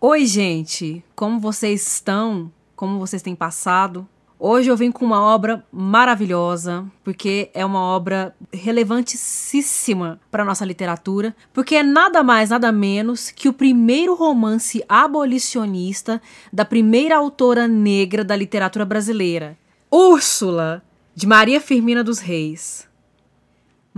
Oi, gente! Como vocês estão? Como vocês têm passado? Hoje eu vim com uma obra maravilhosa, porque é uma obra relevantíssima para nossa literatura, porque é nada mais, nada menos que o primeiro romance abolicionista da primeira autora negra da literatura brasileira, Úrsula, de Maria Firmina dos Reis.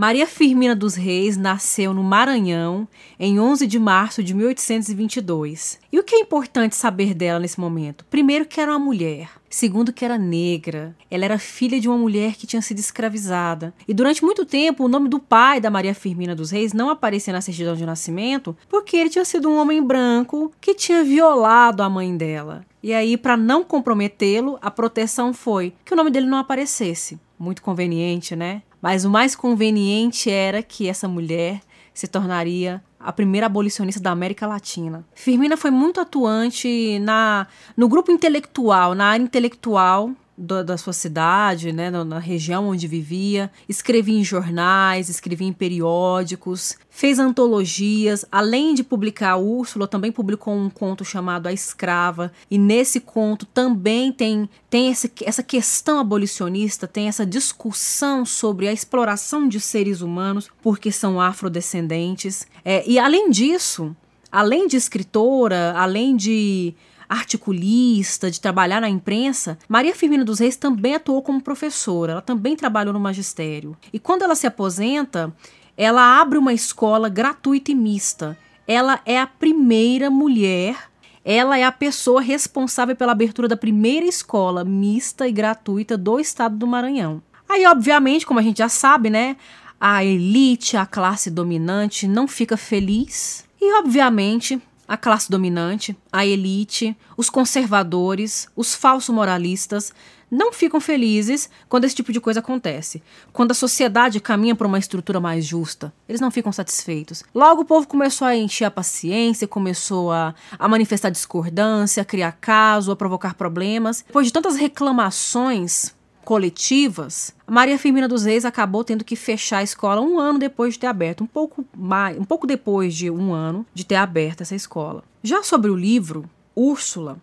Maria Firmina dos Reis nasceu no Maranhão em 11 de março de 1822. E o que é importante saber dela nesse momento? Primeiro, que era uma mulher. Segundo, que era negra. Ela era filha de uma mulher que tinha sido escravizada. E durante muito tempo, o nome do pai da Maria Firmina dos Reis não aparecia na certidão de nascimento porque ele tinha sido um homem branco que tinha violado a mãe dela. E aí, para não comprometê-lo, a proteção foi que o nome dele não aparecesse. Muito conveniente, né? Mas o mais conveniente era que essa mulher se tornaria a primeira abolicionista da América Latina. Firmina foi muito atuante na, no grupo intelectual, na área intelectual da, da sua cidade, né, na, na, região onde vivia, escrevia em jornais, escrevia em periódicos, fez antologias, além de publicar Úrsula, também publicou um conto chamado A Escrava, e nesse conto também tem, tem esse, essa questão abolicionista, tem essa discussão sobre a exploração de seres humanos porque são afrodescendentes. É, e além disso, além de escritora, além de articulista, de trabalhar na imprensa, Maria Firmina dos Reis também atuou como professora, ela também trabalhou no magistério. E quando ela se aposenta, ela abre uma escola gratuita e mista. Ela é a primeira mulher ela é a pessoa responsável pela abertura da primeira escola mista e gratuita do estado do Maranhão. Aí, obviamente, como a gente já sabe, né, a elite, a classe dominante não fica feliz. E, obviamente, a classe dominante, a elite, os conservadores, os falsos moralistas não ficam felizes quando esse tipo de coisa acontece. Quando a sociedade caminha para uma estrutura mais justa, eles não ficam satisfeitos. Logo o povo começou a encher a paciência, começou a, a manifestar discordância, a criar caso, a provocar problemas. Depois de tantas reclamações coletivas, Maria Firmina dos Reis acabou tendo que fechar a escola um ano depois de ter aberto, um pouco mais, um pouco depois de um ano de ter aberto essa escola. Já sobre o livro Úrsula,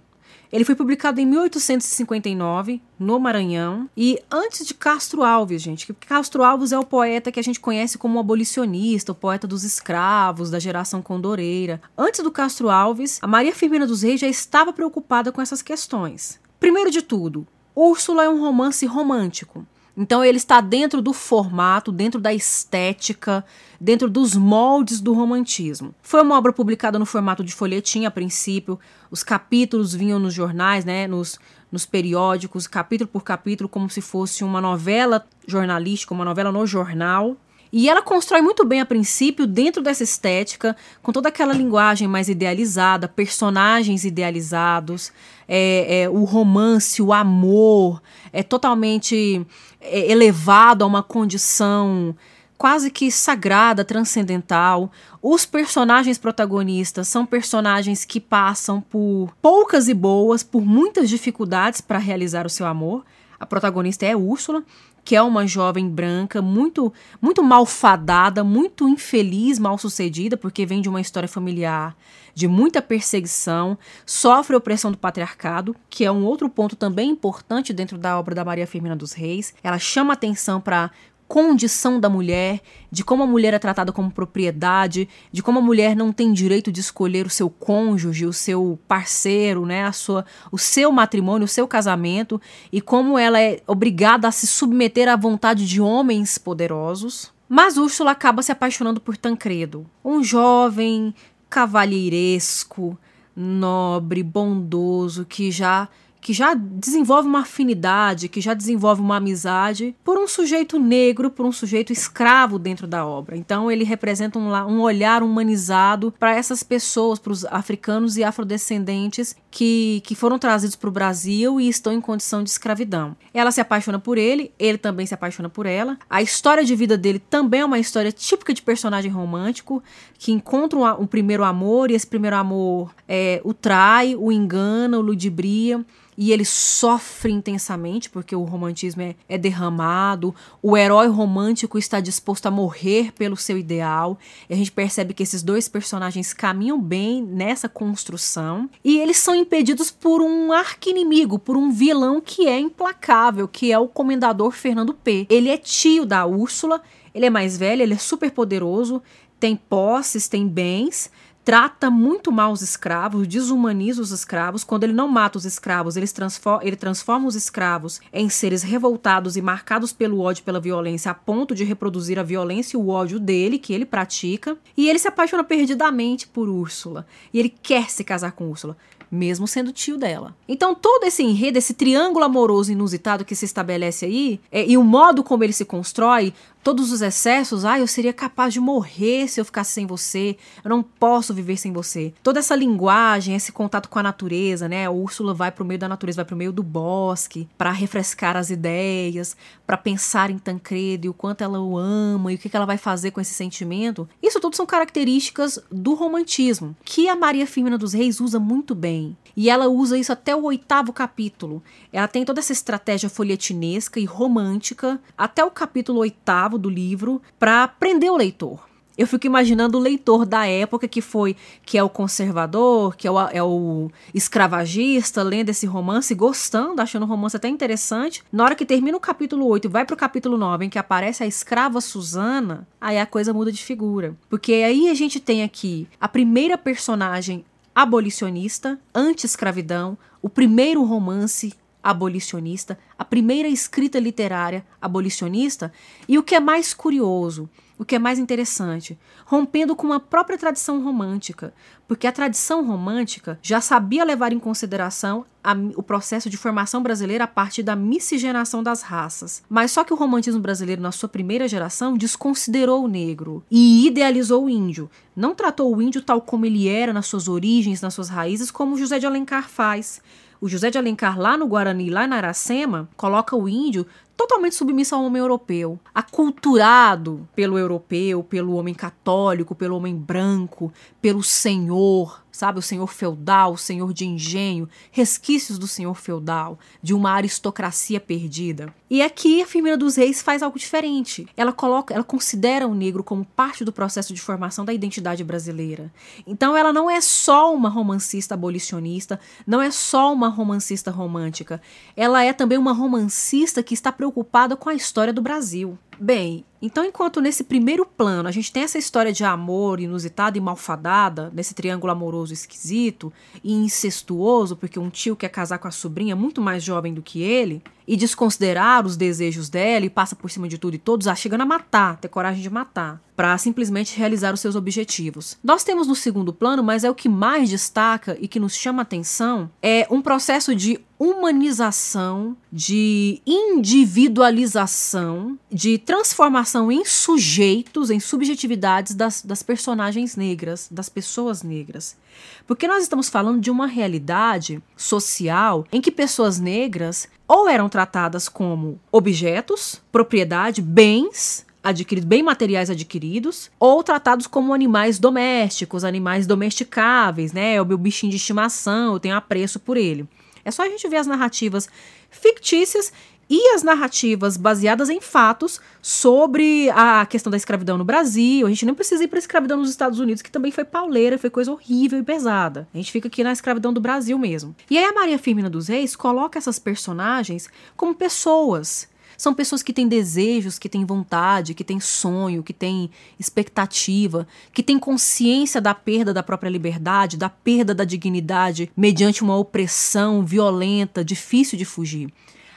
ele foi publicado em 1859 no Maranhão e antes de Castro Alves, gente. Castro Alves é o poeta que a gente conhece como abolicionista, o poeta dos escravos, da geração condoreira. Antes do Castro Alves, a Maria Firmina dos Reis já estava preocupada com essas questões. Primeiro de tudo, Úrsula é um romance romântico. Então ele está dentro do formato, dentro da estética, dentro dos moldes do romantismo. Foi uma obra publicada no formato de folhetim a princípio. Os capítulos vinham nos jornais, né, nos, nos periódicos, capítulo por capítulo, como se fosse uma novela jornalística, uma novela no jornal. E ela constrói muito bem a princípio dentro dessa estética, com toda aquela linguagem mais idealizada, personagens idealizados, é, é, o romance, o amor é totalmente é, elevado a uma condição quase que sagrada, transcendental. Os personagens protagonistas são personagens que passam por poucas e boas, por muitas dificuldades para realizar o seu amor. A protagonista é Úrsula, que é uma jovem branca muito muito malfadada, muito infeliz, mal sucedida, porque vem de uma história familiar de muita perseguição, sofre opressão do patriarcado, que é um outro ponto também importante dentro da obra da Maria Firmina dos Reis. Ela chama atenção para condição da mulher, de como a mulher é tratada como propriedade, de como a mulher não tem direito de escolher o seu cônjuge, o seu parceiro, né, a sua, o seu matrimônio, o seu casamento, e como ela é obrigada a se submeter à vontade de homens poderosos. Mas Úrsula acaba se apaixonando por Tancredo, um jovem cavalheiresco, nobre, bondoso, que já que já desenvolve uma afinidade, que já desenvolve uma amizade por um sujeito negro, por um sujeito escravo dentro da obra. Então ele representa um, um olhar humanizado para essas pessoas, para os africanos e afrodescendentes que, que foram trazidos para o Brasil e estão em condição de escravidão. Ela se apaixona por ele, ele também se apaixona por ela. A história de vida dele também é uma história típica de personagem romântico que encontra um, um primeiro amor e esse primeiro amor é, o trai, o engana, o ludibria e ele sofre intensamente porque o romantismo é, é derramado, o herói romântico está disposto a morrer pelo seu ideal, e a gente percebe que esses dois personagens caminham bem nessa construção, e eles são impedidos por um arqui-inimigo, por um vilão que é implacável, que é o comendador Fernando P. Ele é tio da Úrsula, ele é mais velho, ele é super poderoso, tem posses, tem bens, trata muito mal os escravos, desumaniza os escravos. Quando ele não mata os escravos, ele transforma, ele transforma os escravos em seres revoltados e marcados pelo ódio pela violência, a ponto de reproduzir a violência e o ódio dele, que ele pratica. E ele se apaixona perdidamente por Úrsula. E ele quer se casar com Úrsula mesmo sendo tio dela. Então todo esse enredo, esse triângulo amoroso inusitado que se estabelece aí, é, e o modo como ele se constrói, todos os excessos, ah, eu seria capaz de morrer se eu ficasse sem você, eu não posso viver sem você. Toda essa linguagem, esse contato com a natureza, né? A Úrsula vai pro meio da natureza, vai pro meio do bosque, para refrescar as ideias, para pensar em Tancredo e o quanto ela o ama e o que ela vai fazer com esse sentimento. Isso tudo são características do romantismo, que a Maria Firmina dos Reis usa muito bem. E ela usa isso até o oitavo capítulo. Ela tem toda essa estratégia folhetinesca e romântica até o capítulo oitavo do livro para prender o leitor. Eu fico imaginando o leitor da época que foi, que é o conservador, que é o, é o escravagista, lendo esse romance, gostando, achando o romance até interessante. Na hora que termina o capítulo 8 e vai pro capítulo 9, em que aparece a escrava Susana, aí a coisa muda de figura. Porque aí a gente tem aqui a primeira personagem abolicionista, anti-escravidão, o primeiro romance abolicionista, a primeira escrita literária abolicionista, e o que é mais curioso, o que é mais interessante, rompendo com a própria tradição romântica, porque a tradição romântica já sabia levar em consideração a, o processo de formação brasileira a partir da miscigenação das raças. Mas só que o romantismo brasileiro, na sua primeira geração, desconsiderou o negro e idealizou o índio. Não tratou o índio tal como ele era nas suas origens, nas suas raízes, como José de Alencar faz. O José de Alencar, lá no Guarani, lá na Aracema, coloca o índio totalmente submisso ao homem europeu, aculturado pelo europeu, pelo homem católico, pelo homem branco, pelo senhor, sabe? O senhor feudal, o senhor de engenho, resquícios do senhor feudal, de uma aristocracia perdida. E aqui a Firmina dos Reis faz algo diferente. Ela coloca, ela considera o negro como parte do processo de formação da identidade brasileira. Então ela não é só uma romancista abolicionista, não é só uma romancista romântica. Ela é também uma romancista que está preocupada com a história do Brasil. Bem, então enquanto nesse primeiro plano a gente tem essa história de amor inusitada e malfadada, nesse triângulo amoroso esquisito e incestuoso, porque um tio quer casar com a sobrinha muito mais jovem do que ele, e desconsiderar os desejos dela e passa por cima de tudo e todos, ah, chegando a matar, ter coragem de matar, para simplesmente realizar os seus objetivos. Nós temos no segundo plano, mas é o que mais destaca e que nos chama atenção, é um processo de humanização, de individualização, de transformação em sujeitos, em subjetividades das, das personagens negras, das pessoas negras. Porque nós estamos falando de uma realidade social em que pessoas negras ou eram tratadas como objetos, propriedade, bens, adquiridos, bem materiais adquiridos, ou tratados como animais domésticos, animais domesticáveis, né? É o meu bichinho de estimação, eu tenho apreço por ele. É só a gente ver as narrativas fictícias e as narrativas baseadas em fatos sobre a questão da escravidão no Brasil. A gente não precisa ir para a escravidão nos Estados Unidos, que também foi pauleira, foi coisa horrível e pesada. A gente fica aqui na escravidão do Brasil mesmo. E aí a Maria Firmina dos Reis coloca essas personagens como pessoas são pessoas que têm desejos, que têm vontade, que têm sonho, que têm expectativa, que têm consciência da perda da própria liberdade, da perda da dignidade mediante uma opressão violenta, difícil de fugir.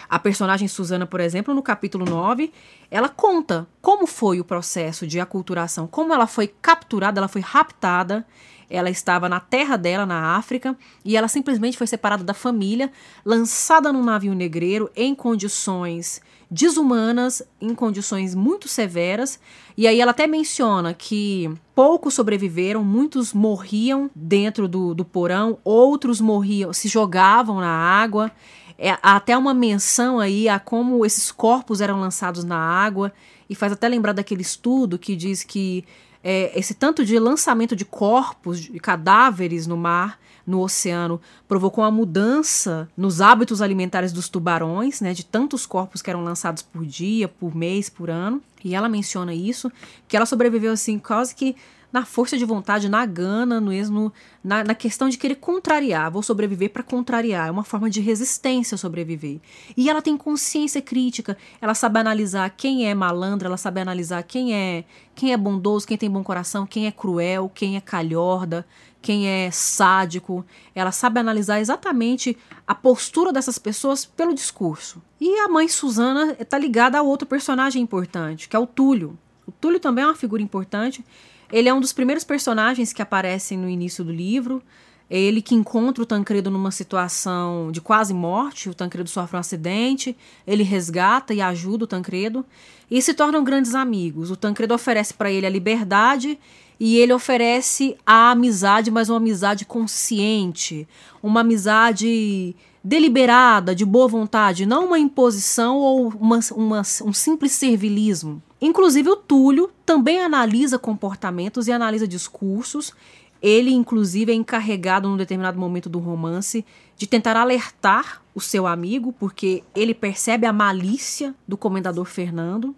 A personagem Susana, por exemplo, no capítulo 9, ela conta como foi o processo de aculturação, como ela foi capturada, ela foi raptada ela estava na terra dela, na África, e ela simplesmente foi separada da família, lançada num navio negreiro em condições desumanas, em condições muito severas. E aí ela até menciona que poucos sobreviveram, muitos morriam dentro do, do porão, outros morriam, se jogavam na água. É, há até uma menção aí a como esses corpos eram lançados na água, e faz até lembrar daquele estudo que diz que é, esse tanto de lançamento de corpos, de cadáveres no mar, no oceano provocou uma mudança nos hábitos alimentares dos tubarões, né, de tantos corpos que eram lançados por dia, por mês, por ano. E ela menciona isso, que ela sobreviveu assim quase que na força de vontade, na gana, mesmo na, na questão de querer contrariar. Vou sobreviver para contrariar. É uma forma de resistência sobreviver. E ela tem consciência crítica. Ela sabe analisar quem é malandro, ela sabe analisar quem é quem é bondoso, quem tem bom coração, quem é cruel, quem é calhorda, quem é sádico. Ela sabe analisar exatamente a postura dessas pessoas pelo discurso. E a mãe Susana está ligada a outro personagem importante, que é o Túlio. O Túlio também é uma figura importante ele é um dos primeiros personagens que aparecem no início do livro. É ele que encontra o Tancredo numa situação de quase morte. O Tancredo sofre um acidente, ele resgata e ajuda o Tancredo e se tornam grandes amigos. O Tancredo oferece para ele a liberdade e ele oferece a amizade, mas uma amizade consciente, uma amizade deliberada, de boa vontade, não uma imposição ou uma, uma, um simples servilismo. Inclusive, o Túlio também analisa comportamentos e analisa discursos. Ele, inclusive, é encarregado, num determinado momento do romance, de tentar alertar o seu amigo, porque ele percebe a malícia do comendador Fernando.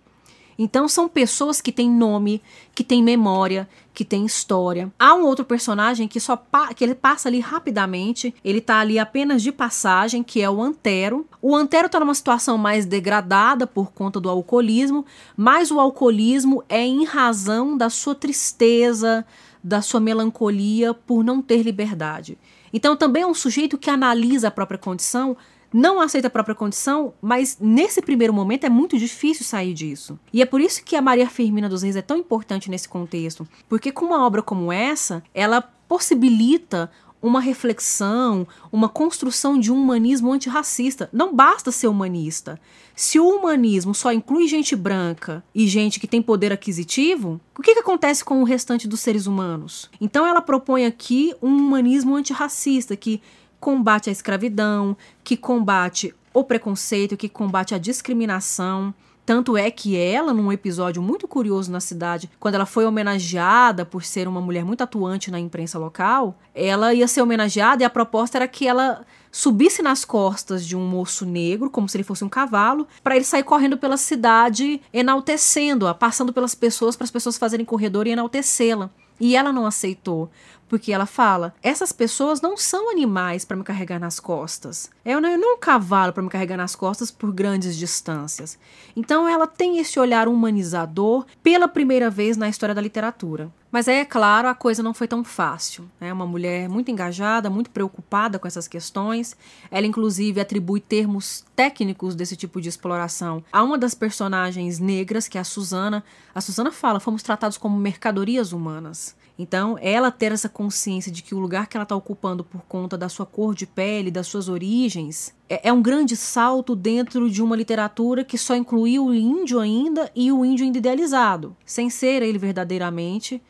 Então são pessoas que têm nome, que têm memória, que têm história. Há um outro personagem que só que ele passa ali rapidamente, ele tá ali apenas de passagem, que é o Antero. O Antero tá numa situação mais degradada por conta do alcoolismo, mas o alcoolismo é em razão da sua tristeza, da sua melancolia por não ter liberdade. Então também é um sujeito que analisa a própria condição não aceita a própria condição, mas nesse primeiro momento é muito difícil sair disso. E é por isso que a Maria Firmina dos Reis é tão importante nesse contexto, porque com uma obra como essa, ela possibilita uma reflexão, uma construção de um humanismo antirracista. Não basta ser humanista. Se o humanismo só inclui gente branca e gente que tem poder aquisitivo, o que, que acontece com o restante dos seres humanos? Então ela propõe aqui um humanismo antirracista que combate a escravidão, que combate o preconceito, que combate a discriminação. Tanto é que ela, num episódio muito curioso na cidade, quando ela foi homenageada por ser uma mulher muito atuante na imprensa local, ela ia ser homenageada e a proposta era que ela subisse nas costas de um moço negro, como se ele fosse um cavalo, para ele sair correndo pela cidade, enaltecendo-a, passando pelas pessoas, para as pessoas fazerem corredor e enaltecê-la. E ela não aceitou, porque ela fala: essas pessoas não são animais para me carregar nas costas. Eu não, eu não um cavalo para me carregar nas costas por grandes distâncias. Então ela tem esse olhar humanizador pela primeira vez na história da literatura. Mas aí, é claro, a coisa não foi tão fácil. É uma mulher muito engajada, muito preocupada com essas questões. Ela, inclusive, atribui termos técnicos desse tipo de exploração a uma das personagens negras, que é a Susana. A Susana fala: fomos tratados como mercadorias humanas. Então, ela ter essa consciência de que o lugar que ela está ocupando por conta da sua cor de pele, das suas origens, é, é, um grande salto dentro de uma literatura que só incluiu o índio ainda e o índio ainda idealizado, sem ser ele verdadeiramente,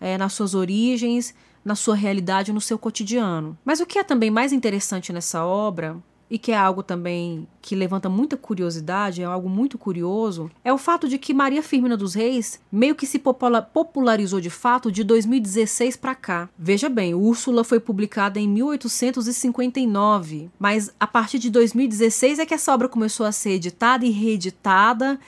é, nas suas origens, na sua realidade, no seu cotidiano. Mas o que é também mais interessante nessa obra e que é algo também que levanta muita curiosidade, é algo muito curioso, é o fato de que Maria Firmina dos Reis meio que se popularizou de fato de 2016 para cá. Veja bem, Úrsula foi publicada em 1859, mas a partir de 2016 é que essa obra começou a ser editada e reeditada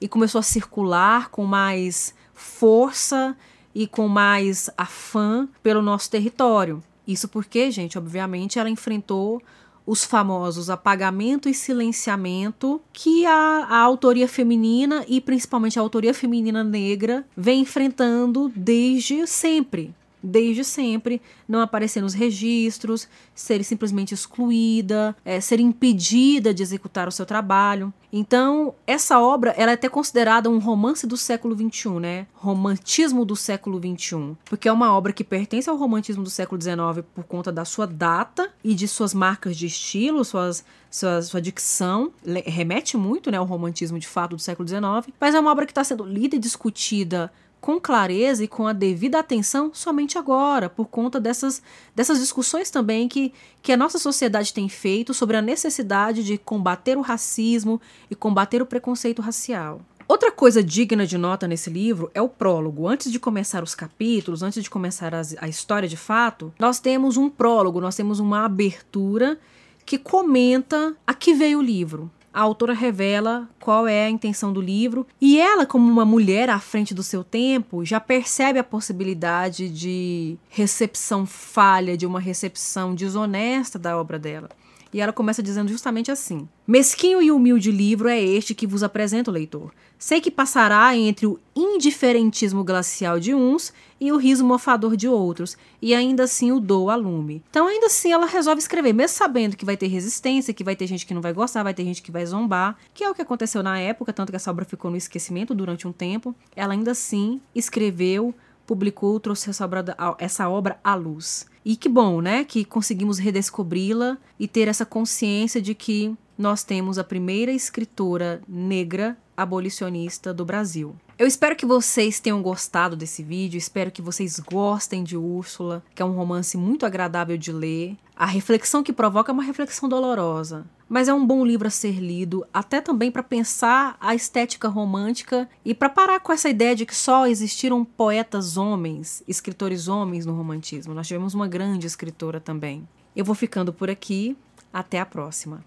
e começou a circular com mais força e com mais afã pelo nosso território. Isso porque, gente, obviamente ela enfrentou os famosos apagamento e silenciamento que a, a autoria feminina e principalmente a autoria feminina negra vem enfrentando desde sempre desde sempre, não aparecer nos registros, ser simplesmente excluída, é, ser impedida de executar o seu trabalho. Então, essa obra ela é até considerada um romance do século XXI, né? Romantismo do século XXI. Porque é uma obra que pertence ao romantismo do século XIX por conta da sua data e de suas marcas de estilo, suas, sua, sua dicção. Remete muito né, ao romantismo de fato do século XIX. Mas é uma obra que está sendo lida e discutida com clareza e com a devida atenção somente agora, por conta dessas, dessas discussões também que, que a nossa sociedade tem feito sobre a necessidade de combater o racismo e combater o preconceito racial. Outra coisa digna de nota nesse livro é o prólogo. Antes de começar os capítulos, antes de começar as, a história de fato, nós temos um prólogo, nós temos uma abertura que comenta a que veio o livro a autora revela qual é a intenção do livro e ela, como uma mulher à frente do seu tempo, já percebe a possibilidade de recepção falha, de uma recepção desonesta da obra dela. E ela começa dizendo justamente assim: Mesquinho e humilde livro é este que vos apresento, leitor. Sei que passará entre o indiferentismo glacial de uns e o riso mofador de outros, e ainda assim o dou a lume. Então, ainda assim, ela resolve escrever, mesmo sabendo que vai ter resistência, que vai ter gente que não vai gostar, vai ter gente que vai zombar, que é o que aconteceu na época, tanto que essa obra ficou no esquecimento durante um tempo. Ela ainda assim escreveu, publicou, trouxe essa obra, essa obra à luz. E que bom, né? Que conseguimos redescobri-la e ter essa consciência de que nós temos a primeira escritora negra abolicionista do Brasil. Eu espero que vocês tenham gostado desse vídeo, espero que vocês gostem de Úrsula, que é um romance muito agradável de ler. A reflexão que provoca é uma reflexão dolorosa, mas é um bom livro a ser lido, até também para pensar a estética romântica e para parar com essa ideia de que só existiram poetas homens, escritores homens no romantismo. Nós tivemos uma grande escritora também. Eu vou ficando por aqui, até a próxima.